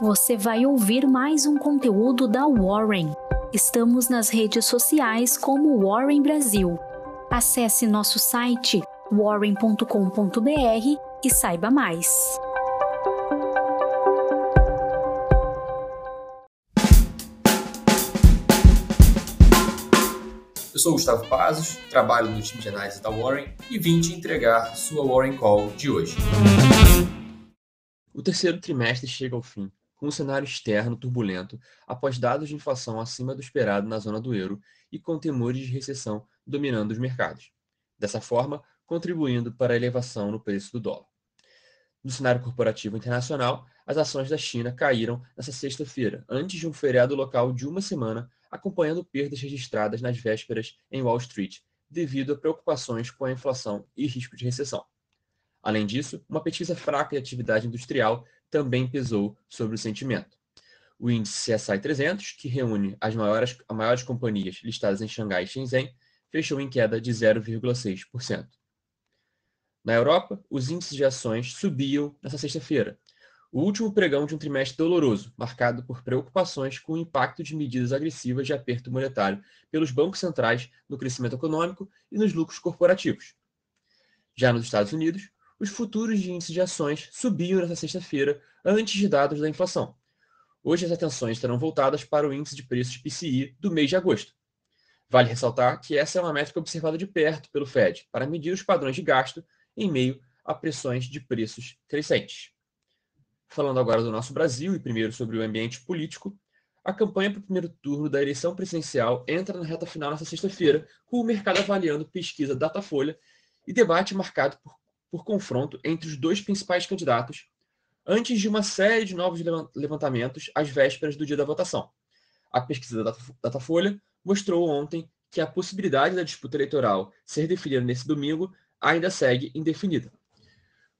você vai ouvir mais um conteúdo da Warren. Estamos nas redes sociais como Warren Brasil. Acesse nosso site warren.com.br e saiba mais. Eu sou Gustavo Pazos, trabalho no time de análise da Warren e vim te entregar sua Warren Call de hoje. O terceiro trimestre chega ao fim, com um cenário externo turbulento após dados de inflação acima do esperado na zona do euro e com temores de recessão dominando os mercados. Dessa forma, contribuindo para a elevação no preço do dólar. No cenário corporativo internacional, as ações da China caíram nesta sexta-feira, antes de um feriado local de uma semana, acompanhando perdas registradas nas vésperas em Wall Street, devido a preocupações com a inflação e risco de recessão. Além disso, uma pesquisa fraca de atividade industrial também pesou sobre o sentimento. O índice CSI 300, que reúne as maiores, as maiores companhias listadas em Xangai e Shenzhen, fechou em queda de 0,6%. Na Europa, os índices de ações subiam nesta sexta-feira, o último pregão de um trimestre doloroso, marcado por preocupações com o impacto de medidas agressivas de aperto monetário pelos bancos centrais no crescimento econômico e nos lucros corporativos. Já nos Estados Unidos, os futuros de índice de ações subiam nesta sexta-feira, antes de dados da inflação. Hoje as atenções estarão voltadas para o índice de preços PCI do mês de agosto. Vale ressaltar que essa é uma métrica observada de perto pelo Fed para medir os padrões de gasto em meio a pressões de preços crescentes. Falando agora do nosso Brasil e primeiro sobre o ambiente político, a campanha para o primeiro turno da eleição presidencial entra na reta final nesta sexta-feira, com o mercado avaliando pesquisa Datafolha e debate marcado por por confronto entre os dois principais candidatos, antes de uma série de novos levantamentos às vésperas do dia da votação. A pesquisa da Datafolha mostrou ontem que a possibilidade da disputa eleitoral ser definida nesse domingo ainda segue indefinida.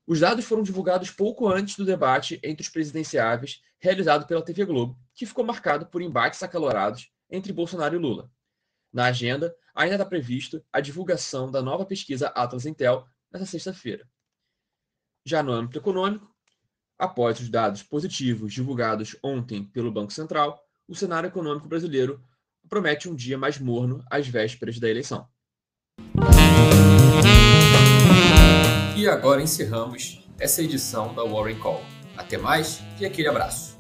Os dados foram divulgados pouco antes do debate entre os presidenciáveis realizado pela TV Globo, que ficou marcado por embates acalorados entre Bolsonaro e Lula. Na agenda, ainda está previsto a divulgação da nova pesquisa Atlas Intel nessa sexta-feira. Já no âmbito econômico, após os dados positivos divulgados ontem pelo Banco Central, o cenário econômico brasileiro promete um dia mais morno às vésperas da eleição. E agora encerramos essa edição da Warren Call. Até mais e aquele abraço.